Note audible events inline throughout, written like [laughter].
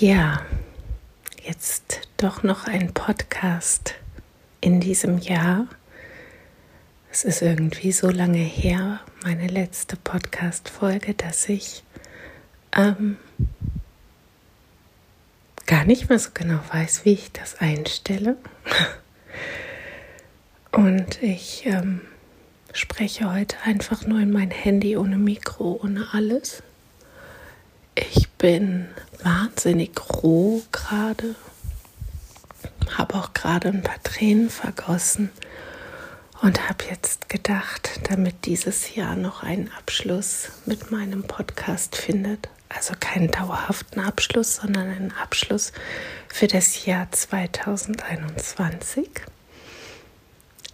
Ja, jetzt doch noch ein Podcast in diesem Jahr. Es ist irgendwie so lange her, meine letzte Podcast-Folge, dass ich ähm, gar nicht mehr so genau weiß, wie ich das einstelle. [laughs] Und ich ähm, spreche heute einfach nur in mein Handy ohne Mikro, ohne alles. Ich bin wahnsinnig roh gerade, habe auch gerade ein paar Tränen vergossen und habe jetzt gedacht, damit dieses Jahr noch einen Abschluss mit meinem Podcast findet, also keinen dauerhaften Abschluss, sondern einen Abschluss für das Jahr 2021,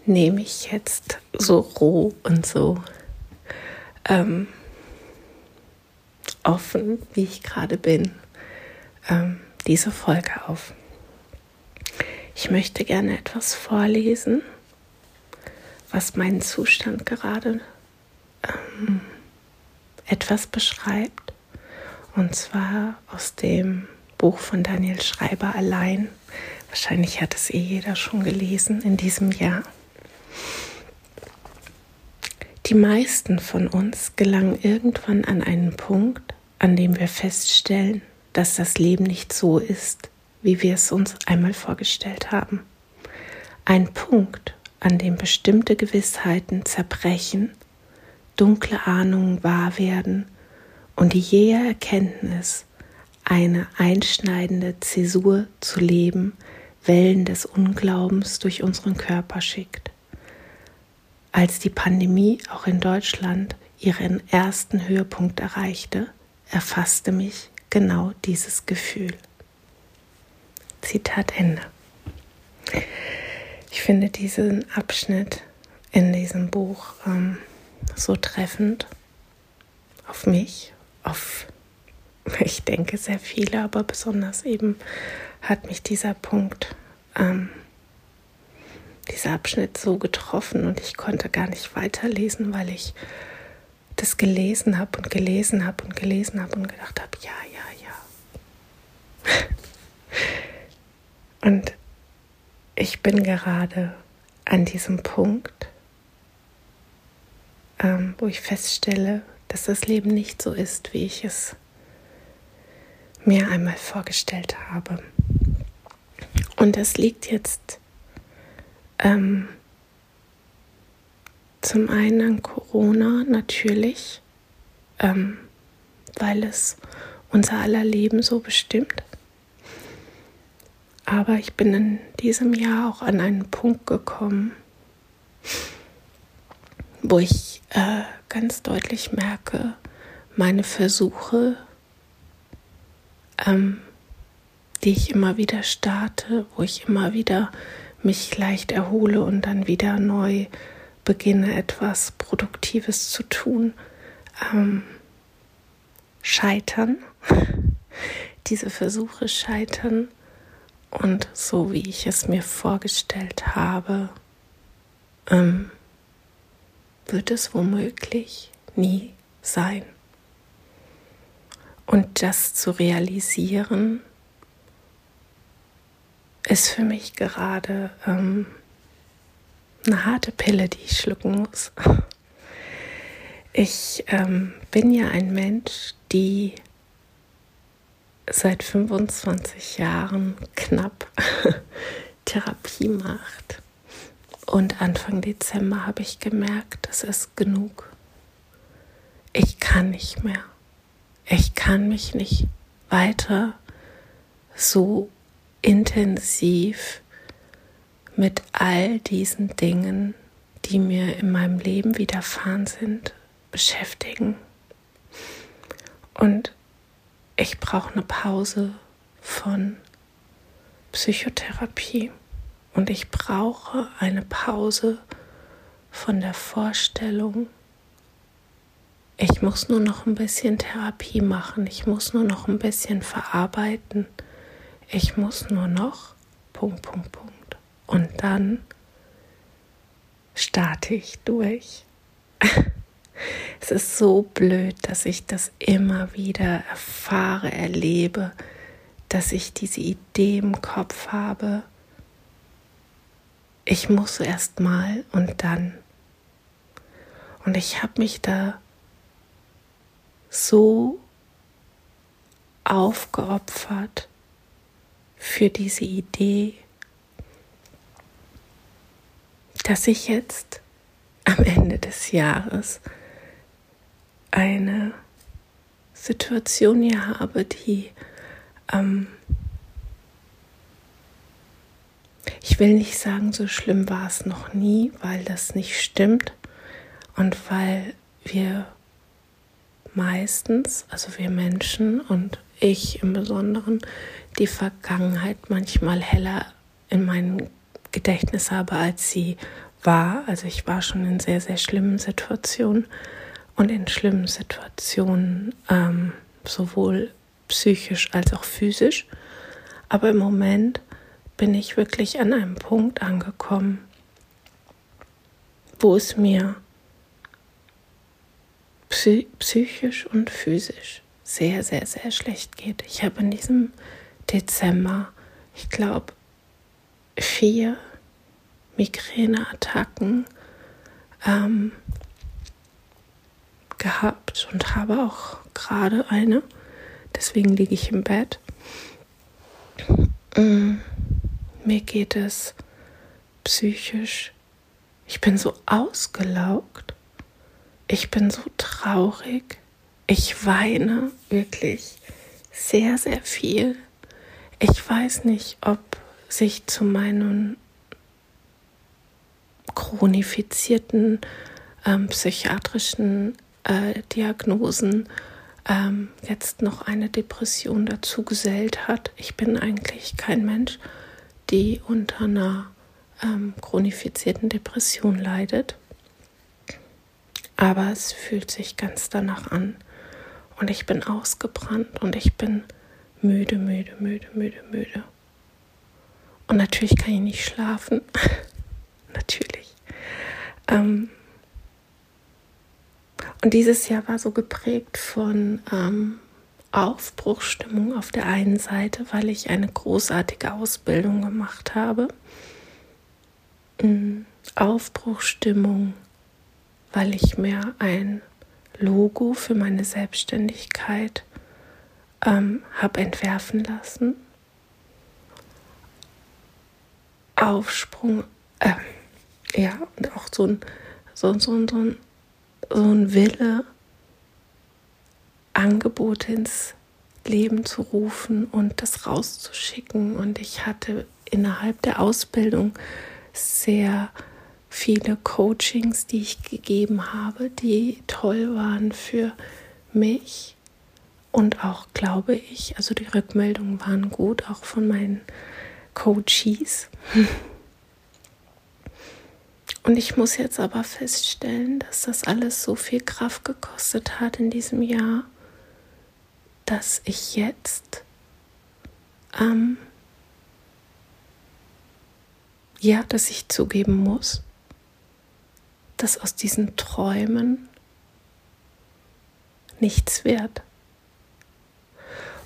nehme ich jetzt so roh und so ähm, offen, wie ich gerade bin, ähm, diese Folge auf. Ich möchte gerne etwas vorlesen, was meinen Zustand gerade ähm, etwas beschreibt. Und zwar aus dem Buch von Daniel Schreiber allein. Wahrscheinlich hat es eh jeder schon gelesen in diesem Jahr. Die meisten von uns gelangen irgendwann an einen Punkt, an dem wir feststellen, dass das Leben nicht so ist, wie wir es uns einmal vorgestellt haben. Ein Punkt, an dem bestimmte Gewissheiten zerbrechen, dunkle Ahnungen wahr werden und die jähe Erkenntnis, eine einschneidende Zäsur zu leben, Wellen des Unglaubens durch unseren Körper schickt. Als die Pandemie auch in Deutschland ihren ersten Höhepunkt erreichte, erfasste mich genau dieses Gefühl. Zitat Ende. Ich finde diesen Abschnitt in diesem Buch ähm, so treffend auf mich, auf, [laughs] ich denke, sehr viele, aber besonders eben hat mich dieser Punkt, ähm, dieser Abschnitt so getroffen und ich konnte gar nicht weiterlesen, weil ich das gelesen habe und gelesen habe und gelesen habe und gedacht habe, ja, ja, ja. [laughs] und ich bin gerade an diesem Punkt, ähm, wo ich feststelle, dass das Leben nicht so ist, wie ich es mir einmal vorgestellt habe. Und es liegt jetzt ähm, zum einen an Corona natürlich, ähm, weil es unser aller Leben so bestimmt. Aber ich bin in diesem Jahr auch an einen Punkt gekommen, wo ich äh, ganz deutlich merke, meine Versuche, ähm, die ich immer wieder starte, wo ich immer wieder mich leicht erhole und dann wieder neu beginne etwas Produktives zu tun, ähm, scheitern. [laughs] Diese Versuche scheitern und so wie ich es mir vorgestellt habe, ähm, wird es womöglich nie sein. Und das zu realisieren, ist für mich gerade ähm, eine harte Pille, die ich schlucken muss. Ich ähm, bin ja ein Mensch, die seit 25 Jahren knapp [laughs] Therapie macht. Und Anfang Dezember habe ich gemerkt, das ist genug. Ich kann nicht mehr. Ich kann mich nicht weiter so intensiv mit all diesen Dingen, die mir in meinem Leben widerfahren sind, beschäftigen. Und ich brauche eine Pause von Psychotherapie und ich brauche eine Pause von der Vorstellung, ich muss nur noch ein bisschen Therapie machen, ich muss nur noch ein bisschen verarbeiten, ich muss nur noch Punkt, Punkt, Punkt. Und dann starte ich durch. [laughs] es ist so blöd, dass ich das immer wieder erfahre, erlebe, dass ich diese Idee im Kopf habe, ich muss erst mal und dann. Und ich habe mich da so aufgeopfert für diese Idee, dass ich jetzt am Ende des Jahres eine Situation hier habe, die ähm, ich will nicht sagen, so schlimm war es noch nie, weil das nicht stimmt und weil wir meistens, also wir Menschen und ich im Besonderen, die Vergangenheit manchmal heller in meinem Gedächtnis habe, als sie war. Also ich war schon in sehr, sehr schlimmen Situationen und in schlimmen Situationen ähm, sowohl psychisch als auch physisch. Aber im Moment bin ich wirklich an einem Punkt angekommen, wo es mir psychisch und physisch sehr, sehr, sehr schlecht geht. Ich habe in diesem Dezember, ich glaube, vier Migräneattacken ähm, gehabt und habe auch gerade eine. Deswegen liege ich im Bett. Mm, mir geht es psychisch. Ich bin so ausgelaugt. Ich bin so traurig. Ich weine wirklich sehr, sehr viel. Ich weiß nicht, ob sich zu meinen chronifizierten ähm, psychiatrischen äh, Diagnosen ähm, jetzt noch eine Depression dazu gesellt hat. Ich bin eigentlich kein Mensch, die unter einer ähm, chronifizierten Depression leidet. Aber es fühlt sich ganz danach an. Und ich bin ausgebrannt und ich bin müde, müde, müde, müde, müde. Und natürlich kann ich nicht schlafen. [laughs] natürlich. Ähm und dieses Jahr war so geprägt von ähm, Aufbruchstimmung auf der einen Seite, weil ich eine großartige Ausbildung gemacht habe. Mhm. Aufbruchstimmung, weil ich mir ein Logo für meine Selbstständigkeit ähm, habe entwerfen lassen. Aufsprung, äh, ja, und auch so ein, so, so, so, so ein Wille, Angebote ins Leben zu rufen und das rauszuschicken. Und ich hatte innerhalb der Ausbildung sehr viele Coachings, die ich gegeben habe, die toll waren für mich und auch, glaube ich, also die Rückmeldungen waren gut, auch von meinen Coaches. [laughs] Und ich muss jetzt aber feststellen, dass das alles so viel Kraft gekostet hat in diesem Jahr, dass ich jetzt ähm, ja, dass ich zugeben muss, dass aus diesen Träumen nichts wird.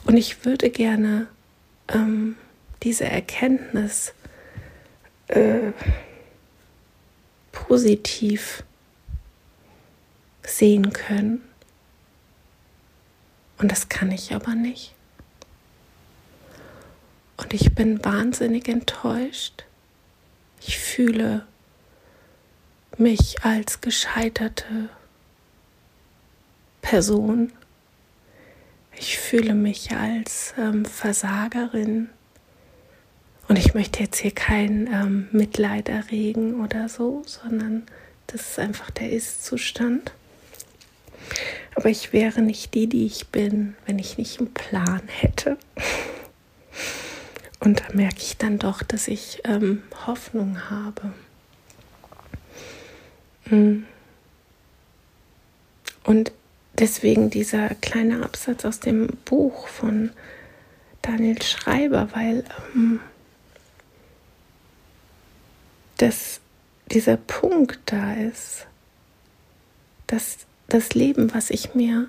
Und ich würde gerne ähm, diese Erkenntnis äh, positiv sehen können. Und das kann ich aber nicht. Und ich bin wahnsinnig enttäuscht. Ich fühle mich als gescheiterte Person. Ich fühle mich als ähm, Versagerin. Und ich möchte jetzt hier kein ähm, Mitleid erregen oder so, sondern das ist einfach der Ist-Zustand. Aber ich wäre nicht die, die ich bin, wenn ich nicht einen Plan hätte. Und da merke ich dann doch, dass ich ähm, Hoffnung habe. Hm. Und deswegen dieser kleine Absatz aus dem Buch von Daniel Schreiber, weil ähm, das, dieser Punkt da ist, dass das Leben, was ich mir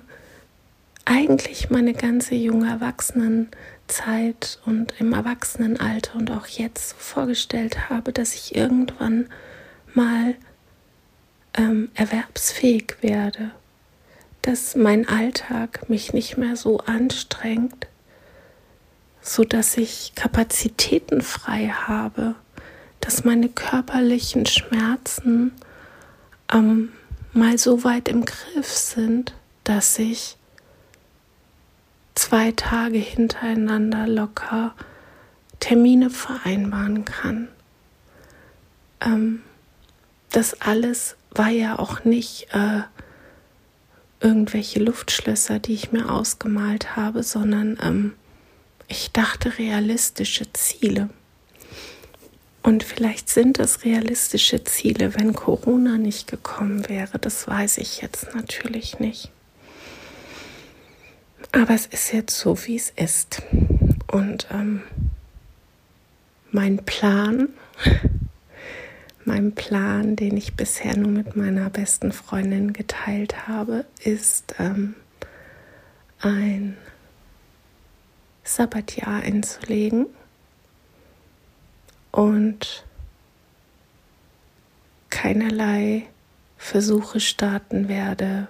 eigentlich meine ganze junge Erwachsenenzeit und im Erwachsenenalter und auch jetzt so vorgestellt habe, dass ich irgendwann mal ähm, erwerbsfähig werde, dass mein Alltag mich nicht mehr so anstrengt, so dass ich Kapazitäten frei habe, dass meine körperlichen Schmerzen ähm, mal so weit im Griff sind, dass ich zwei Tage hintereinander locker Termine vereinbaren kann. Ähm, das alles war ja auch nicht äh, irgendwelche Luftschlösser, die ich mir ausgemalt habe, sondern ähm, ich dachte realistische Ziele. Und vielleicht sind es realistische Ziele, wenn Corona nicht gekommen wäre. Das weiß ich jetzt natürlich nicht. Aber es ist jetzt so, wie es ist. Und ähm, mein Plan, [laughs] mein Plan, den ich bisher nur mit meiner besten Freundin geteilt habe, ist ähm, ein Sabbatjahr einzulegen und keinerlei Versuche starten werde,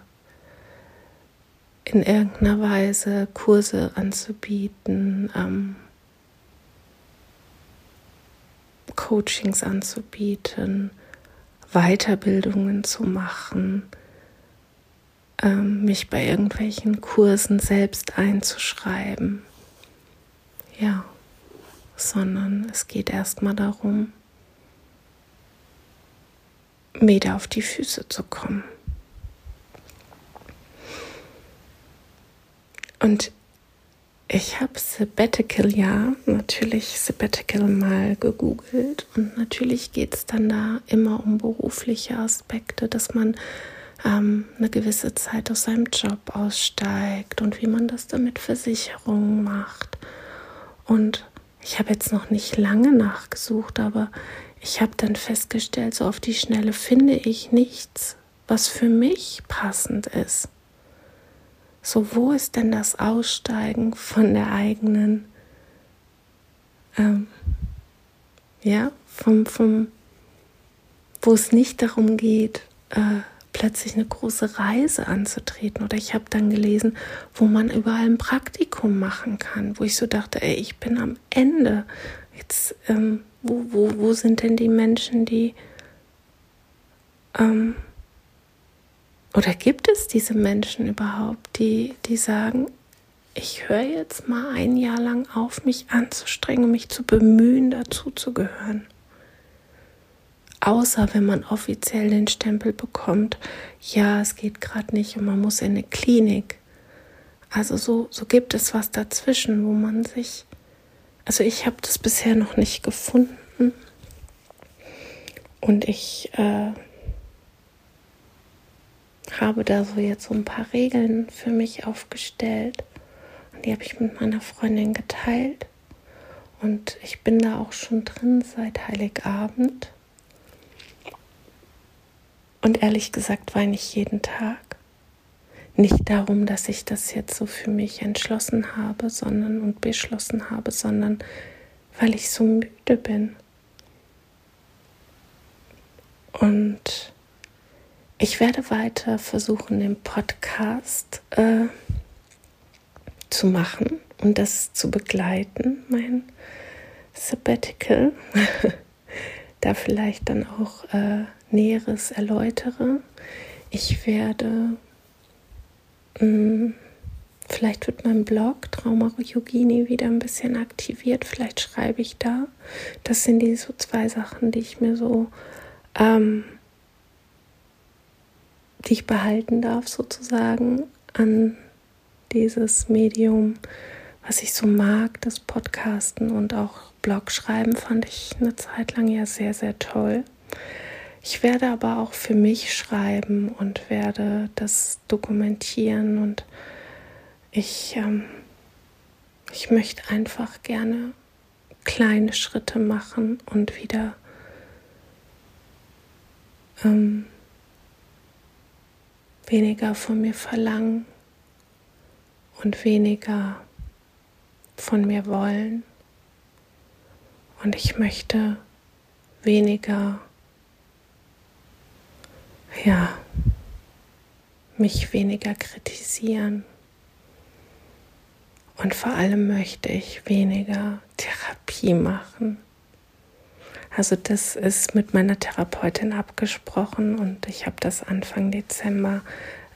in irgendeiner Weise Kurse anzubieten, ähm, Coachings anzubieten, Weiterbildungen zu machen, ähm, mich bei irgendwelchen Kursen selbst einzuschreiben. Ja, sondern es geht erstmal darum, wieder auf die Füße zu kommen. Und ich habe Sabbatical ja natürlich Sabbatical mal gegoogelt und natürlich geht es dann da immer um berufliche Aspekte, dass man ähm, eine gewisse Zeit aus seinem Job aussteigt und wie man das dann mit Versicherungen macht. Und ich habe jetzt noch nicht lange nachgesucht, aber ich habe dann festgestellt, so auf die Schnelle finde ich nichts, was für mich passend ist. So, wo ist denn das Aussteigen von der eigenen, ähm, ja, vom, vom, wo es nicht darum geht, äh, plötzlich eine große Reise anzutreten. Oder ich habe dann gelesen, wo man überall ein Praktikum machen kann, wo ich so dachte, ey, ich bin am Ende. Jetzt, ähm, wo, wo, wo sind denn die Menschen, die ähm, oder gibt es diese Menschen überhaupt, die, die sagen, ich höre jetzt mal ein Jahr lang auf, mich anzustrengen, mich zu bemühen, dazu zu gehören? Außer wenn man offiziell den Stempel bekommt, ja, es geht gerade nicht und man muss in eine Klinik. Also so, so gibt es was dazwischen, wo man sich, also ich habe das bisher noch nicht gefunden. Und ich äh, habe da so jetzt so ein paar Regeln für mich aufgestellt. Und die habe ich mit meiner Freundin geteilt. Und ich bin da auch schon drin seit Heiligabend. Und ehrlich gesagt weine ich jeden Tag. Nicht darum, dass ich das jetzt so für mich entschlossen habe, sondern und beschlossen habe, sondern weil ich so müde bin. Und ich werde weiter versuchen, den Podcast äh, zu machen und das zu begleiten, mein Sabbatical. [laughs] da vielleicht dann auch äh, Näheres erläutere. Ich werde, mh, mm, vielleicht wird mein Blog Trauma Yogini wieder ein bisschen aktiviert. Vielleicht schreibe ich da. Das sind die so zwei Sachen, die ich mir so ähm, die ich behalten darf, sozusagen, an dieses Medium, was ich so mag, das Podcasten und auch Blogschreiben, fand ich eine Zeit lang ja sehr, sehr toll. Ich werde aber auch für mich schreiben und werde das dokumentieren und ich, ähm, ich möchte einfach gerne kleine Schritte machen und wieder ähm, weniger von mir verlangen und weniger von mir wollen. Und ich möchte weniger, ja, mich weniger kritisieren. Und vor allem möchte ich weniger Therapie machen. Also das ist mit meiner Therapeutin abgesprochen und ich habe das Anfang Dezember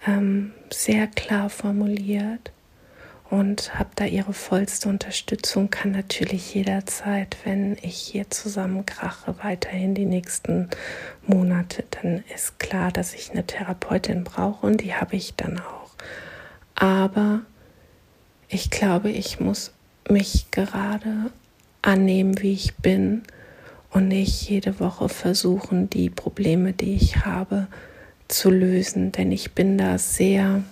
ähm, sehr klar formuliert und habe da ihre vollste Unterstützung, kann natürlich jederzeit, wenn ich hier zusammenkrache, weiterhin die nächsten Monate, dann ist klar, dass ich eine Therapeutin brauche und die habe ich dann auch. Aber ich glaube, ich muss mich gerade annehmen, wie ich bin und nicht jede Woche versuchen, die Probleme, die ich habe, zu lösen, denn ich bin da sehr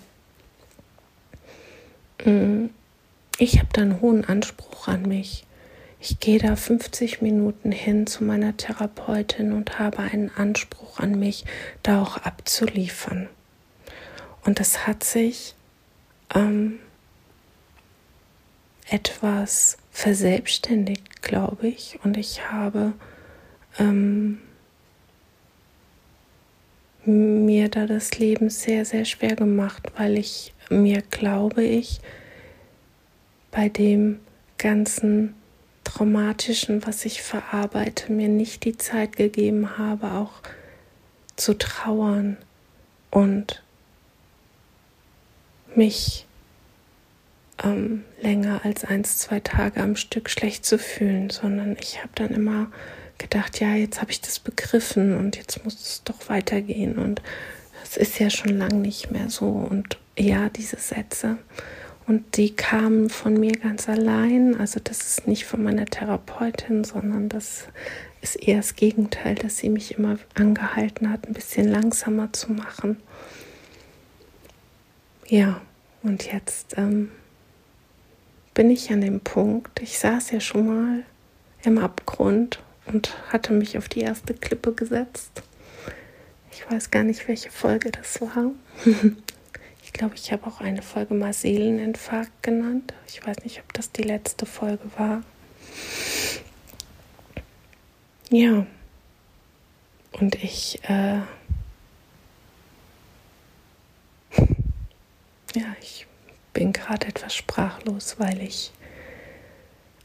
ich habe da einen hohen Anspruch an mich. Ich gehe da 50 Minuten hin zu meiner Therapeutin und habe einen Anspruch an mich, da auch abzuliefern. Und das hat sich ähm, etwas verselbstständigt, glaube ich. Und ich habe ähm, mir da das Leben sehr, sehr schwer gemacht, weil ich mir, glaube ich, bei dem ganzen Traumatischen, was ich verarbeite, mir nicht die Zeit gegeben habe, auch zu trauern und mich ähm, länger als eins, zwei Tage am Stück schlecht zu fühlen, sondern ich habe dann immer gedacht, ja, jetzt habe ich das begriffen und jetzt muss es doch weitergehen und es ist ja schon lange nicht mehr so und ja, diese Sätze und die kamen von mir ganz allein. Also das ist nicht von meiner Therapeutin, sondern das ist eher das Gegenteil, dass sie mich immer angehalten hat, ein bisschen langsamer zu machen. Ja, und jetzt ähm, bin ich an dem Punkt, ich saß ja schon mal im Abgrund und hatte mich auf die erste Klippe gesetzt. Ich weiß gar nicht, welche Folge das war. [laughs] ich glaube, ich habe auch eine Folge mal Seeleninfarkt genannt. Ich weiß nicht, ob das die letzte Folge war. Ja. Und ich, äh, [laughs] ja, ich bin gerade etwas sprachlos, weil ich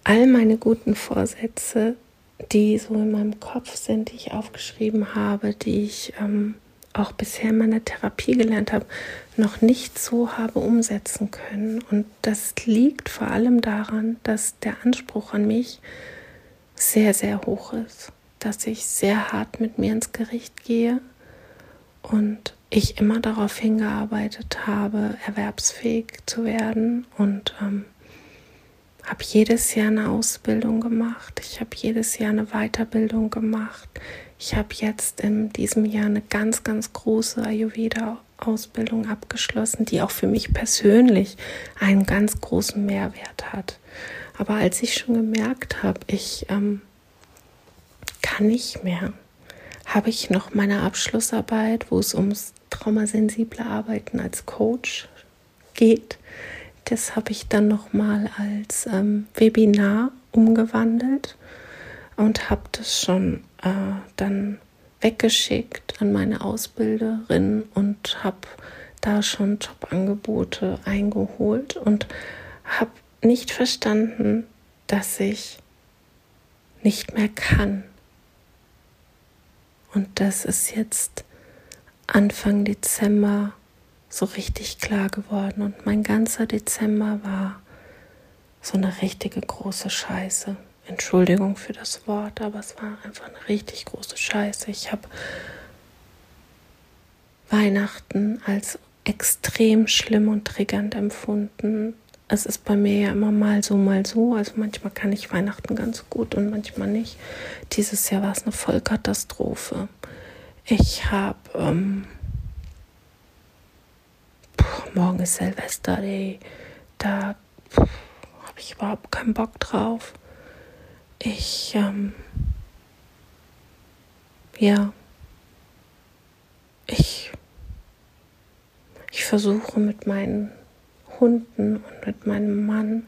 all meine guten Vorsätze die so in meinem Kopf sind, die ich aufgeschrieben habe, die ich ähm, auch bisher in meiner Therapie gelernt habe, noch nicht so habe umsetzen können. Und das liegt vor allem daran, dass der Anspruch an mich sehr, sehr hoch ist, dass ich sehr hart mit mir ins Gericht gehe und ich immer darauf hingearbeitet habe, erwerbsfähig zu werden und ähm, habe jedes Jahr eine Ausbildung gemacht. Ich habe jedes Jahr eine Weiterbildung gemacht. Ich habe jetzt in diesem Jahr eine ganz, ganz große Ayurveda-Ausbildung abgeschlossen, die auch für mich persönlich einen ganz großen Mehrwert hat. Aber als ich schon gemerkt habe, ich ähm, kann nicht mehr, habe ich noch meine Abschlussarbeit, wo es ums traumasensible Arbeiten als Coach geht das habe ich dann nochmal als ähm, Webinar umgewandelt und habe das schon äh, dann weggeschickt an meine Ausbilderin und habe da schon Jobangebote eingeholt und habe nicht verstanden, dass ich nicht mehr kann. Und das ist jetzt Anfang Dezember so richtig klar geworden. Und mein ganzer Dezember war so eine richtige große Scheiße. Entschuldigung für das Wort, aber es war einfach eine richtig große Scheiße. Ich habe Weihnachten als extrem schlimm und triggernd empfunden. Es ist bei mir ja immer mal so, mal so. Also manchmal kann ich Weihnachten ganz gut und manchmal nicht. Dieses Jahr war es eine Vollkatastrophe. Ich habe ähm, morgen ist Silvester, ey. da habe ich überhaupt keinen Bock drauf. Ich, ähm, ja, ich, ich versuche mit meinen Hunden und mit meinem Mann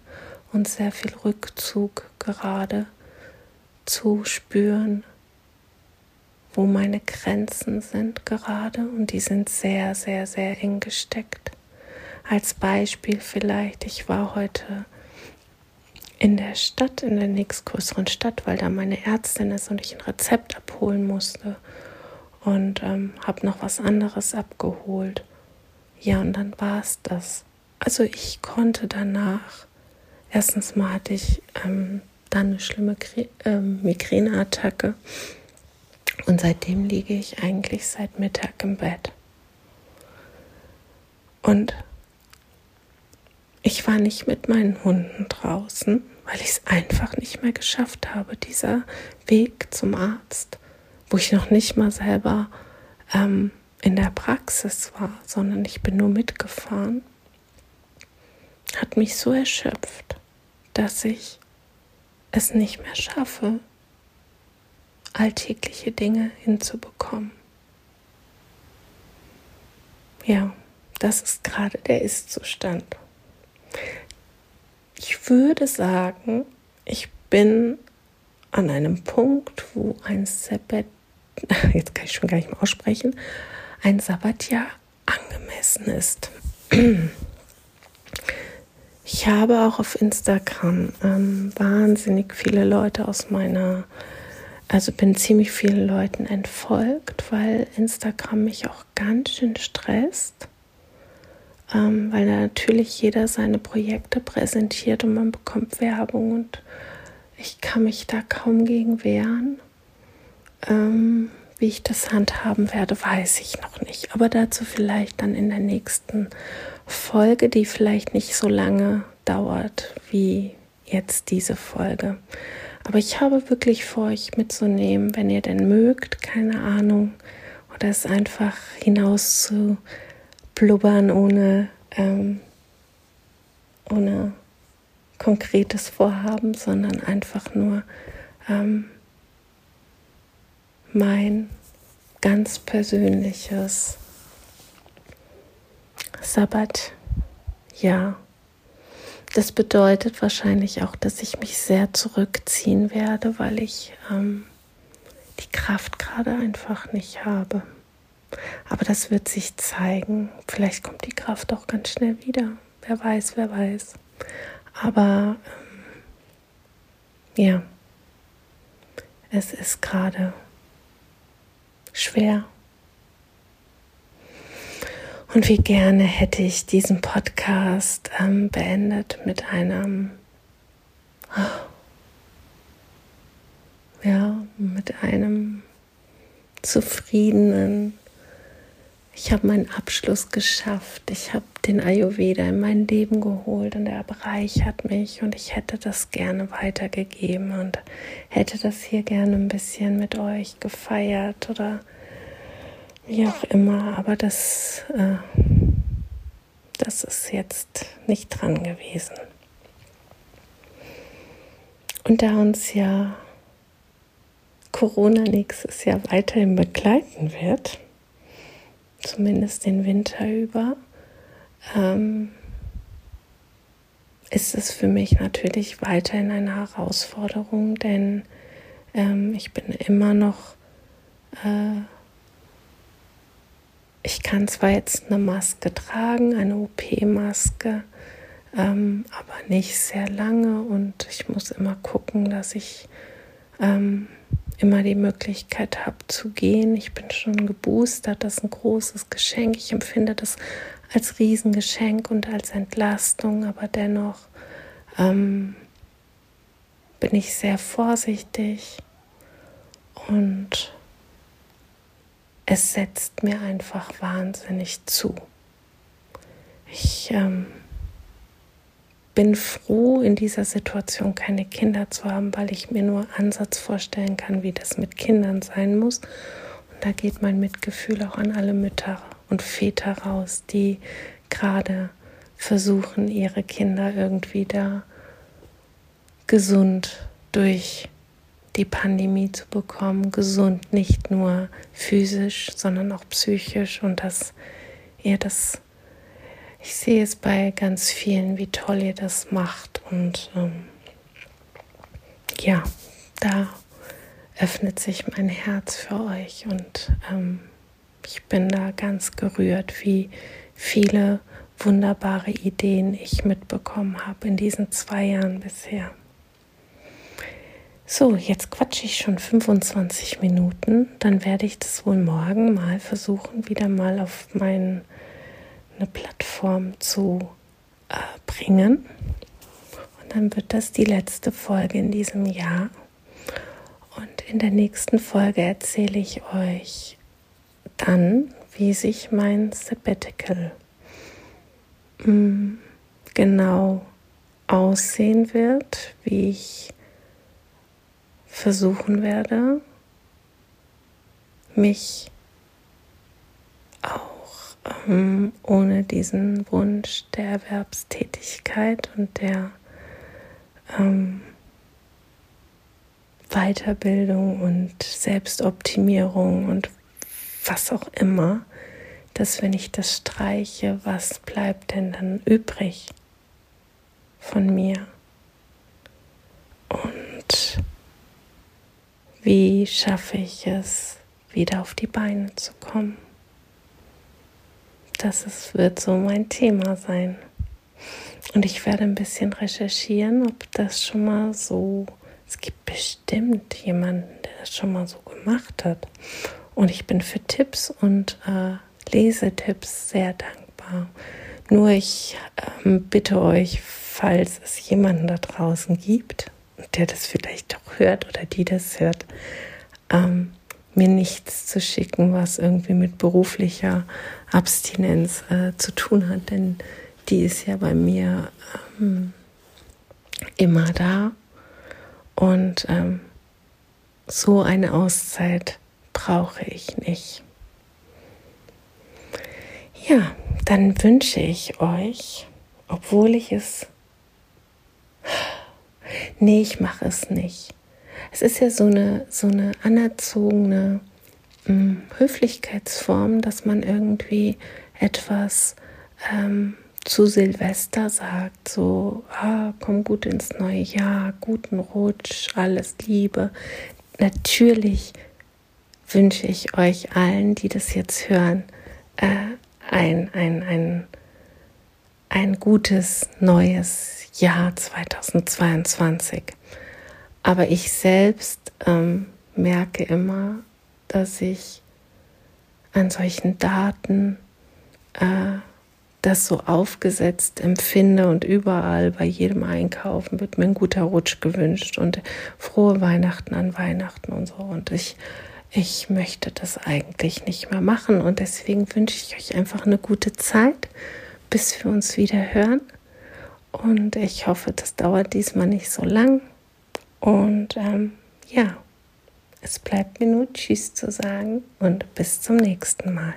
und sehr viel Rückzug gerade zu spüren, wo meine Grenzen sind gerade und die sind sehr, sehr, sehr eng gesteckt. Als Beispiel vielleicht, ich war heute in der Stadt, in der nächstgrößeren Stadt, weil da meine Ärztin ist und ich ein Rezept abholen musste und ähm, habe noch was anderes abgeholt. Ja, und dann war es das. Also ich konnte danach, erstens mal hatte ich ähm, dann eine schlimme ähm, Migräneattacke und seitdem liege ich eigentlich seit Mittag im Bett. Und ich war nicht mit meinen Hunden draußen, weil ich es einfach nicht mehr geschafft habe. Dieser Weg zum Arzt, wo ich noch nicht mal selber ähm, in der Praxis war, sondern ich bin nur mitgefahren, hat mich so erschöpft, dass ich es nicht mehr schaffe, alltägliche Dinge hinzubekommen. Ja, das ist gerade der Ist-Zustand. Ich würde sagen, ich bin an einem Punkt, wo ein Sabbat, [laughs] jetzt kann ich schon gar nicht mehr aussprechen, ein Sabbatjahr angemessen ist. [clears throat] Ich habe auch auf Instagram ähm, wahnsinnig viele Leute aus meiner, also bin ziemlich vielen Leuten entfolgt, weil Instagram mich auch ganz schön stresst ähm, weil natürlich jeder seine Projekte präsentiert und man bekommt Werbung und ich kann mich da kaum gegen wehren. Ähm, wie ich das handhaben werde, weiß ich noch nicht. Aber dazu vielleicht dann in der nächsten Folge, die vielleicht nicht so lange dauert wie jetzt diese Folge. Aber ich habe wirklich vor, euch mitzunehmen, wenn ihr denn mögt, keine Ahnung, oder es einfach hinaus zu blubbern ohne, ähm, ohne konkretes Vorhaben, sondern einfach nur ähm, mein ganz persönliches Sabbat. Ja, das bedeutet wahrscheinlich auch, dass ich mich sehr zurückziehen werde, weil ich ähm, die Kraft gerade einfach nicht habe. Aber das wird sich zeigen. Vielleicht kommt die Kraft auch ganz schnell wieder. Wer weiß, wer weiß. Aber ähm, ja, es ist gerade schwer. Und wie gerne hätte ich diesen Podcast ähm, beendet mit einem, ja, mit einem zufriedenen, ich habe meinen Abschluss geschafft. Ich habe den Ayurveda in mein Leben geholt und er bereichert mich und ich hätte das gerne weitergegeben und hätte das hier gerne ein bisschen mit euch gefeiert oder wie auch immer. Aber das, äh, das ist jetzt nicht dran gewesen. Und da uns ja Corona nächstes Jahr weiterhin begleiten wird, zumindest den Winter über, ähm, ist es für mich natürlich weiterhin eine Herausforderung, denn ähm, ich bin immer noch, äh, ich kann zwar jetzt eine Maske tragen, eine OP-Maske, ähm, aber nicht sehr lange und ich muss immer gucken, dass ich ähm, immer die Möglichkeit habe zu gehen. Ich bin schon geboostert, das ist ein großes Geschenk. Ich empfinde das als Riesengeschenk und als Entlastung, aber dennoch ähm, bin ich sehr vorsichtig und es setzt mir einfach wahnsinnig zu. Ich ähm, bin froh, in dieser Situation keine Kinder zu haben, weil ich mir nur Ansatz vorstellen kann, wie das mit Kindern sein muss. Und da geht mein Mitgefühl auch an alle Mütter und Väter raus, die gerade versuchen, ihre Kinder irgendwie da gesund durch die Pandemie zu bekommen. Gesund nicht nur physisch, sondern auch psychisch und dass ihr das ich sehe es bei ganz vielen, wie toll ihr das macht. Und ähm, ja, da öffnet sich mein Herz für euch. Und ähm, ich bin da ganz gerührt, wie viele wunderbare Ideen ich mitbekommen habe in diesen zwei Jahren bisher. So, jetzt quatsche ich schon 25 Minuten. Dann werde ich das wohl morgen mal versuchen, wieder mal auf meine Plattform zu äh, bringen. Und dann wird das die letzte Folge in diesem Jahr. Und in der nächsten Folge erzähle ich euch dann, wie sich mein Sabbatical mh, mm, genau aussehen wird, wie ich versuchen werde, mich auch ähm, ohne diesen Wunsch der Erwerbstätigkeit und der ähm, Weiterbildung und Selbstoptimierung und was auch immer, dass wenn ich das streiche, was bleibt denn dann übrig von mir? Und wie schaffe ich es, wieder auf die Beine zu kommen? Das ist, wird so mein Thema sein. Und ich werde ein bisschen recherchieren, ob das schon mal so, es gibt bestimmt jemanden, der das schon mal so gemacht hat. Und ich bin für Tipps und äh, Lesetipps sehr dankbar. Nur ich äh, bitte euch, falls es jemanden da draußen gibt, der das vielleicht auch hört oder die das hört, ähm, mir nichts zu schicken, was irgendwie mit beruflicher Abstinenz äh, zu tun hat, denn die ist ja bei mir ähm, immer da und ähm, so eine Auszeit brauche ich nicht. Ja, dann wünsche ich euch, obwohl ich es nee, ich mache es nicht. Es ist ja so eine, so eine anerzogene Höflichkeitsform, dass man irgendwie etwas ähm, zu Silvester sagt, so, ah, komm gut ins neue Jahr, guten Rutsch, alles Liebe. Natürlich wünsche ich euch allen, die das jetzt hören, äh, ein, ein, ein, ein gutes neues Jahr 2022. Aber ich selbst ähm, merke immer, dass ich an solchen Daten äh, das so aufgesetzt empfinde und überall bei jedem Einkaufen wird mir ein guter Rutsch gewünscht und frohe Weihnachten an Weihnachten und so. Und ich, ich möchte das eigentlich nicht mehr machen und deswegen wünsche ich euch einfach eine gute Zeit, bis wir uns wieder hören. Und ich hoffe, das dauert diesmal nicht so lang. Und ähm, ja, es bleibt mir nur Tschüss zu sagen und bis zum nächsten Mal.